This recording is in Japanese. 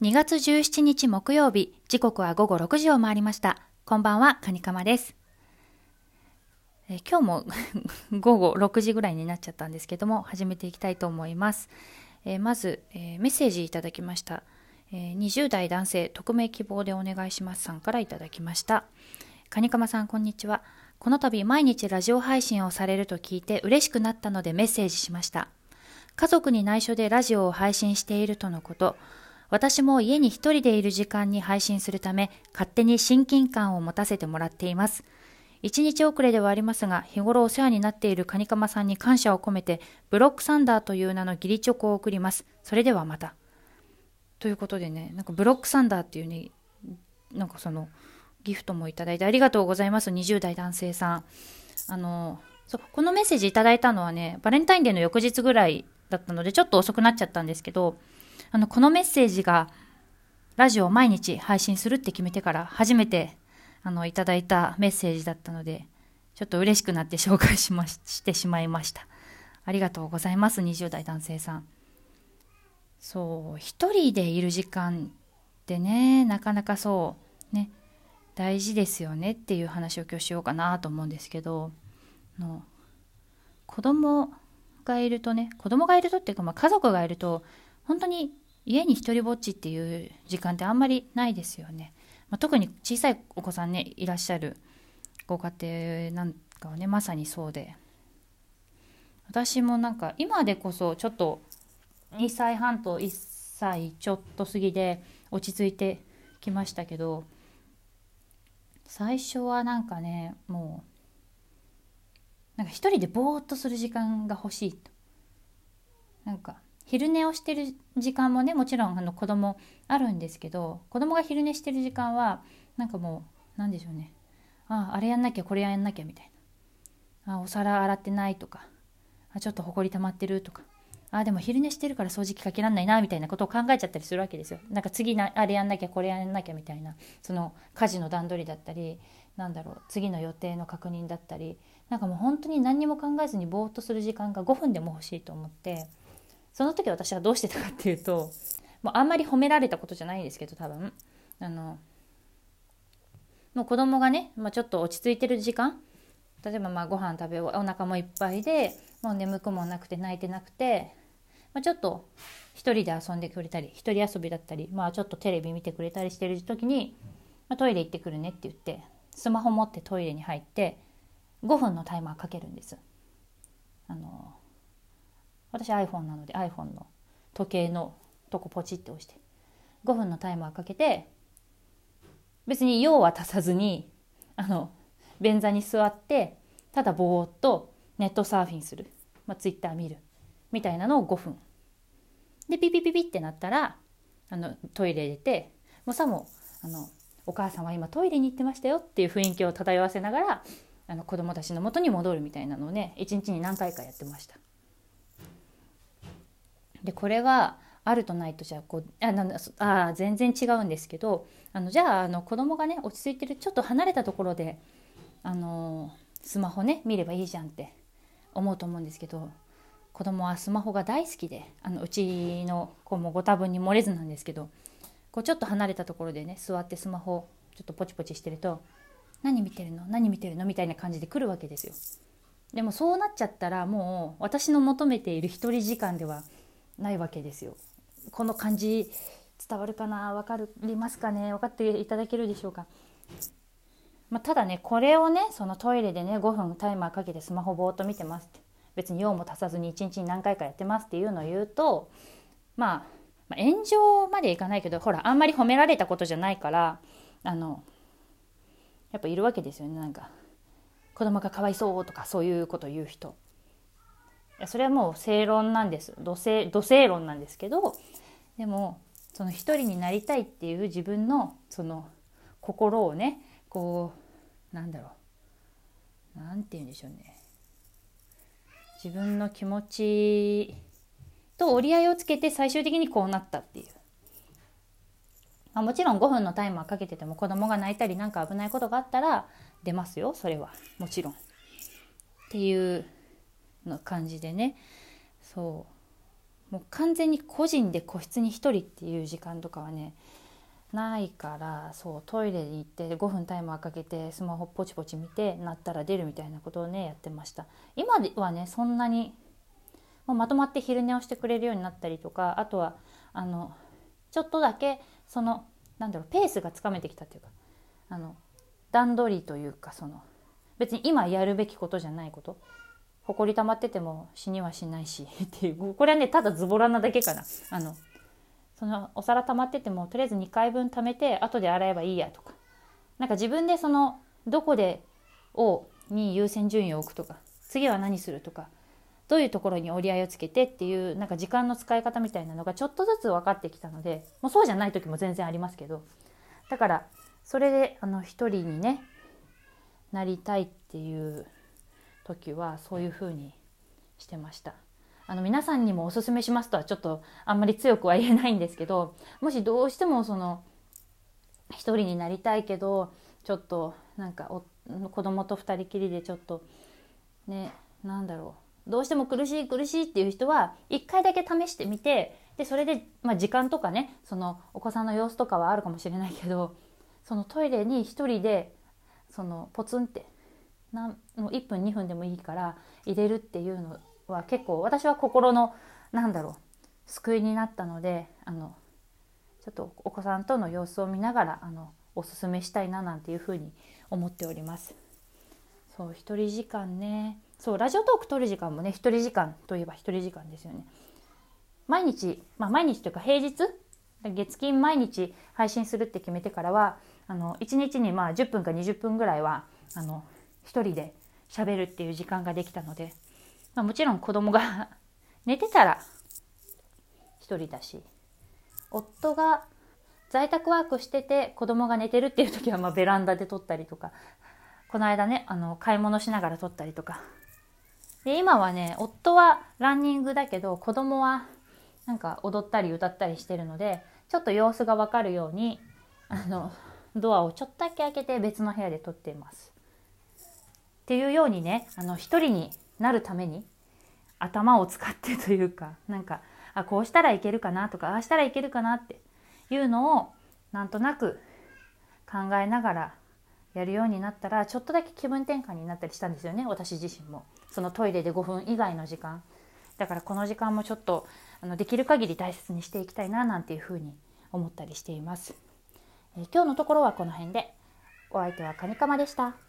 2月17日木曜日、時刻は午後6時を回りました。こんばんは、カニカマです。え今日も 午後6時ぐらいになっちゃったんですけども、始めていきたいと思います。えまず、えメッセージいただきました。え20代男性、匿名希望でお願いしますさんからいただきました。カニカマさん、こんにちは。この度、毎日ラジオ配信をされると聞いて嬉しくなったのでメッセージしました。家族に内緒でラジオを配信しているとのこと。私も家に一人でいる時間に配信するため、勝手に親近感を持たせてもらっています。一日遅れではありますが、日頃お世話になっているカニカマさんに感謝を込めて、ブロックサンダーという名の義理チョコを送ります。それではまた。ということでね、なんかブロックサンダーっていうね、なんかその、ギフトもいただいてありがとうございます。20代男性さん。あの、そうこのメッセージいただいたのはね、バレンタインデーの翌日ぐらいだったので、ちょっと遅くなっちゃったんですけど、あの、このメッセージが、ラジオを毎日配信するって決めてから初めて、あの、いただいたメッセージだったので、ちょっと嬉しくなって紹介しまし、してしまいました。ありがとうございます、20代男性さん。そう、一人でいる時間ってね、なかなかそう、ね、大事ですよねっていう話を今日しようかなと思うんですけど、の子供がいるとね、子供がいるとっていうか、まあ、家族がいると、本当に家に一人ぼっちっていう時間ってあんまりないですよね。まあ、特に小さいお子さんねいらっしゃるご家庭なんかはねまさにそうで私もなんか今でこそちょっと2歳半と1歳ちょっと過ぎで落ち着いてきましたけど最初はなんかねもうなんか一人でぼーっとする時間が欲しいとなんか昼寝をしてる時間もねもちろんあの子供あるんですけど子供が昼寝してる時間はなんかもう何でしょうね。あああれやんなきゃこれやんなきゃみたいな。あお皿洗ってないとか。あちょっとほこり溜まってるとか。あでも昼寝してるから掃除機かけらんないなみたいなことを考えちゃったりするわけですよ。なんか次なあれやんなきゃこれやんなきゃみたいな。その家事の段取りだったりなんだろう次の予定の確認だったり。なんかもう本当に何にも考えずにぼーっとする時間が5分でも欲しいと思って。その時私はどうしてたかっていうともうあんまり褒められたことじゃないんですけど多分あのもう子供がね、まあ、ちょっと落ち着いてる時間例えばまあご飯食べお腹もいっぱいでもう眠くもなくて泣いてなくて、まあ、ちょっと一人で遊んでくれたり一人遊びだったり、まあ、ちょっとテレビ見てくれたりしてる時に、まあ、トイレ行ってくるねって言ってスマホ持ってトイレに入って5分のタイマーかけるんです。あの私 iPhone なので iPhone の時計のとこポチって押して5分のタイマーかけて別に用は足さずにあの便座に座ってただぼーっとネットサーフィンする、まあ、Twitter 見る。みたいなのを5分。でピピピピってなったらあのトイレ入れてもうさもあのお母さんは今トイレに行ってましたよっていう雰囲気を漂わせながらあの子供たちの元に戻るみたいなのをね一日に何回かやってました。でこれはあるとないとじゃあこうあなあ全然違うんですけどあのじゃああの子供がね落ち着いてるちょっと離れたところであのスマホね見ればいいじゃんって思うと思うんですけど子供はスマホが大好きであのうちの子もご多分に漏れずなんですけどこうちょっと離れたところでね座ってスマホちょっとポチポチしてると「何見てるの？何見てるの?」みたいな感じで来るわけですよ。でもそうなっちゃったらもう私の求めている一人時間ではないわけですよ。この感じ伝わるかな？分かりますかね？分かっていただけるでしょうか？まあ、ただねこれをねそのトイレでね5分タイマーかけてスマホぼーっと見てますって別に用も足さずに1日に何回かやってますっていうのを言うと、まあ、まあ炎上までいかないけどほらあんまり褒められたことじゃないからあのやっぱいるわけですよねなんか子供がかわいそうとかそういうこと言う人。やそれはもう正論なんです。土正土正論なんですけどでもその一人になりたいっていう自分のその心をねこうなんだろう。なんて言うんでしょうね。自分の気持ちと折り合いをつけて最終的にこうなったっていう、まあ、もちろん5分のタイマーかけてても子供が泣いたりなんか危ないことがあったら出ますよそれは。もちろん。っていうの感じでね。そう。もう完全に個人で個室に1人っていう時間とかはねないからそうトイレに行って5分タイマーかけてスマホポチポチ見てなったら出るみたいなことをねやってました。今はねそんなにもうまとまって昼寝をしてくれるようになったりとかあとはあのちょっとだけそのなんだろうペースがつかめてきたっていうかあの段取りというかその別に今やるべきことじゃないことほこり溜まってても死にはしないし っていう。これはねただズボラなだけかな。あのそのお皿溜まっててもとりあえず2回分溜めて後で洗えばいいやとか。なんか自分でそのどこでをに優先順位を置くとか。次は何するとか。どういうところに折り合いをつけてっていうなんか時間の使い方みたいなのがちょっとずつ分かってきたのでもうそうじゃない時も全然ありますけど。だからそれであの一人にねなりたいっていう時はそういうふうにしてました。あの皆さんにもおすすめしますとはちょっとあんまり強くは言えないんですけどもしどうしてもその一人になりたいけどちょっとなんかお子供と二人きりでちょっとねなんだろうどうしても苦しい苦しいっていう人は一回だけ試してみてでそれで、まあ、時間とかねそのお子さんの様子とかはあるかもしれないけどそのトイレに一人でそのポツンってなもう1分2分でもいいから入れるっていうのは結構私は心のなんだろう救いになったのであのちょっとお子さんとの様子を見ながらあのおすすめしたいななんていうふうに思っております。そう一人時間ねそうラジオトーク撮る時間もね一人時間といえば一人時間ですよね。毎日、まあ、毎日というか平日月金毎日配信するって決めてからはあの1日にまあ10分か20分ぐらいはあの1人で喋るっていう時間ができたのでまあ、もちろん子供が 寝てたら1人だし夫が在宅ワークしてて子供が寝てるっていう時はまベランダで撮ったりとかこの間ねあの買い物しながら撮ったりとかで今はね夫はランニングだけど子供はなんか踊ったり歌ったりしてるのでちょっと様子がわかるようにあのドアをちょっとだけ開けて別の部屋で撮っています。っていうようにねあの一人になるために頭を使ってというかなんかあこうしたらいけるかなとかああしたらいけるかなっていうのをなんとなく考えながらやるようになったらちょっとだけ気分転換になったりしたんですよね私自身も。そのトイレで5分以外の時間。だからこの時間もちょっとあのできる限り大切にしていきたいななんていうふうに思ったりしています、えー、今日のところはこの辺で。お相手はカニカマでした。